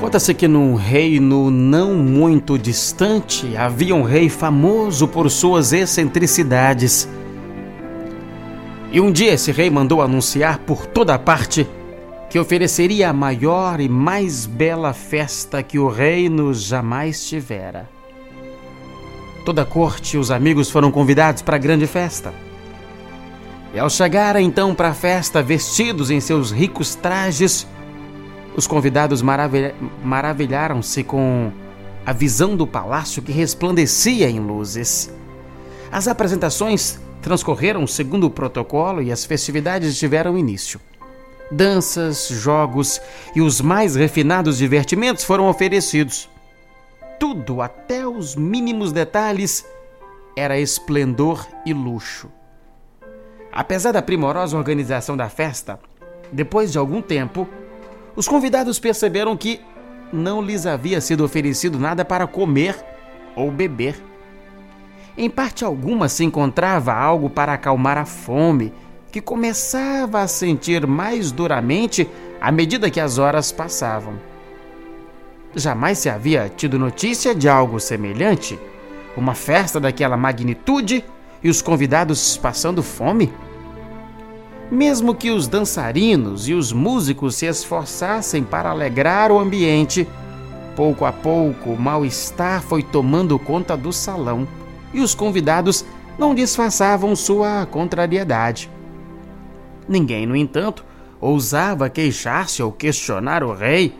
Conta-se que num reino não muito distante havia um rei famoso por suas excentricidades. E um dia esse rei mandou anunciar por toda parte que ofereceria a maior e mais bela festa que o reino jamais tivera. Toda a corte e os amigos foram convidados para a grande festa. E ao chegarem então para a festa, vestidos em seus ricos trajes, os convidados maravilha maravilharam-se com a visão do palácio que resplandecia em luzes. As apresentações transcorreram segundo o protocolo e as festividades tiveram início. Danças, jogos e os mais refinados divertimentos foram oferecidos. Tudo, até os mínimos detalhes, era esplendor e luxo. Apesar da primorosa organização da festa, depois de algum tempo, os convidados perceberam que não lhes havia sido oferecido nada para comer ou beber. Em parte alguma se encontrava algo para acalmar a fome, que começava a sentir mais duramente à medida que as horas passavam. Jamais se havia tido notícia de algo semelhante, uma festa daquela magnitude e os convidados passando fome. Mesmo que os dançarinos e os músicos se esforçassem para alegrar o ambiente, pouco a pouco o mal-estar foi tomando conta do salão e os convidados não disfarçavam sua contrariedade. Ninguém, no entanto, ousava queixar-se ou questionar o rei,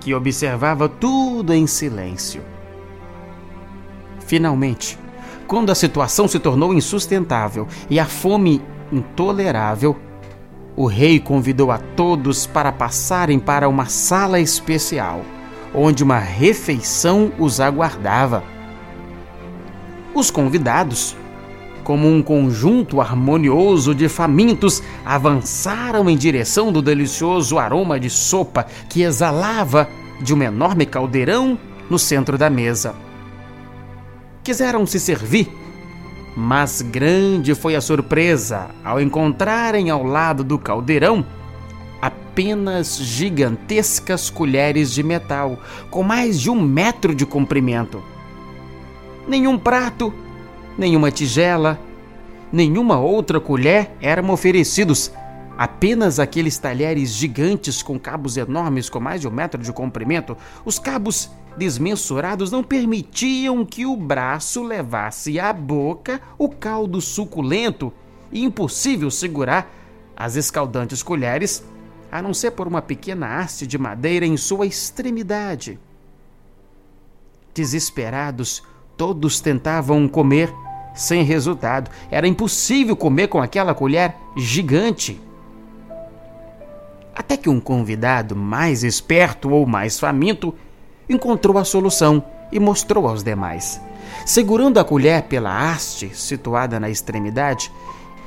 que observava tudo em silêncio. Finalmente, quando a situação se tornou insustentável e a fome intolerável, o rei convidou a todos para passarem para uma sala especial, onde uma refeição os aguardava. Os convidados, como um conjunto harmonioso de famintos, avançaram em direção do delicioso aroma de sopa que exalava de um enorme caldeirão no centro da mesa. Quiseram se servir mas grande foi a surpresa ao encontrarem ao lado do caldeirão apenas gigantescas colheres de metal, com mais de um metro de comprimento. Nenhum prato, nenhuma tigela, nenhuma outra colher eram oferecidos, apenas aqueles talheres gigantes com cabos enormes com mais de um metro de comprimento. Os cabos desmensurados não permitiam que o braço levasse à boca o caldo suculento e impossível segurar as escaldantes colheres, a não ser por uma pequena haste de madeira em sua extremidade. Desesperados, todos tentavam comer sem resultado. Era impossível comer com aquela colher gigante. Até que um convidado mais esperto ou mais faminto encontrou a solução e mostrou aos demais. Segurando a colher pela haste situada na extremidade,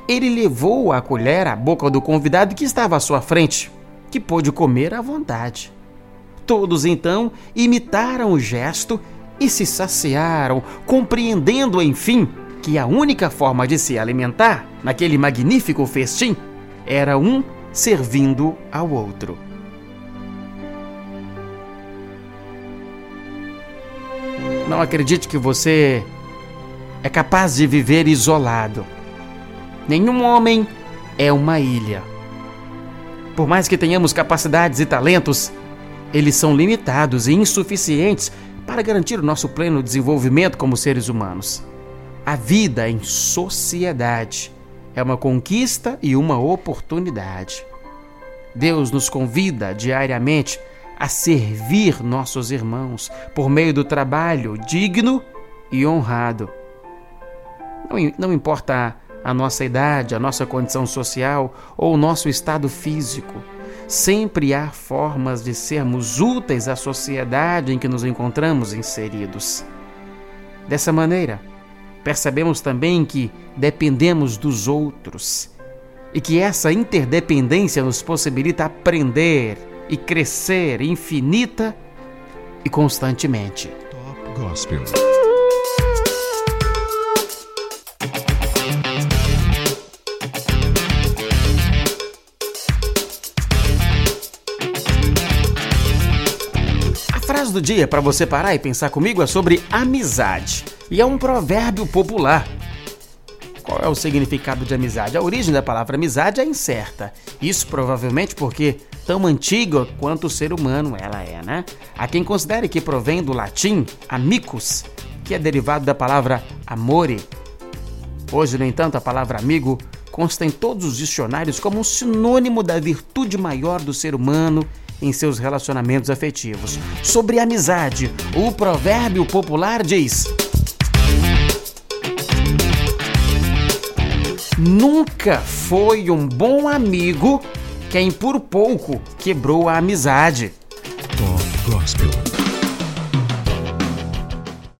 ele levou a colher à boca do convidado que estava à sua frente, que pôde comer à vontade. Todos então imitaram o gesto e se saciaram, compreendendo enfim que a única forma de se alimentar naquele magnífico festim era um servindo ao outro. Não acredite que você é capaz de viver isolado. Nenhum homem é uma ilha. Por mais que tenhamos capacidades e talentos, eles são limitados e insuficientes para garantir o nosso pleno desenvolvimento como seres humanos. A vida em sociedade é uma conquista e uma oportunidade. Deus nos convida diariamente a servir nossos irmãos por meio do trabalho digno e honrado. Não, não importa a nossa idade, a nossa condição social ou o nosso estado físico, sempre há formas de sermos úteis à sociedade em que nos encontramos inseridos. Dessa maneira, percebemos também que dependemos dos outros e que essa interdependência nos possibilita aprender e crescer infinita e constantemente. Top Gospel. frase do dia para você parar e pensar comigo é sobre amizade. E é um provérbio popular. Qual é o significado de amizade? A origem da palavra amizade é incerta. Isso provavelmente porque tão antiga quanto o ser humano ela é, né? Há quem considere que provém do latim amicus, que é derivado da palavra amore. Hoje, no entanto, a palavra amigo consta em todos os dicionários como um sinônimo da virtude maior do ser humano em seus relacionamentos afetivos. Sobre amizade, o provérbio popular diz: Nunca foi um bom amigo quem por pouco quebrou a amizade. Gospel.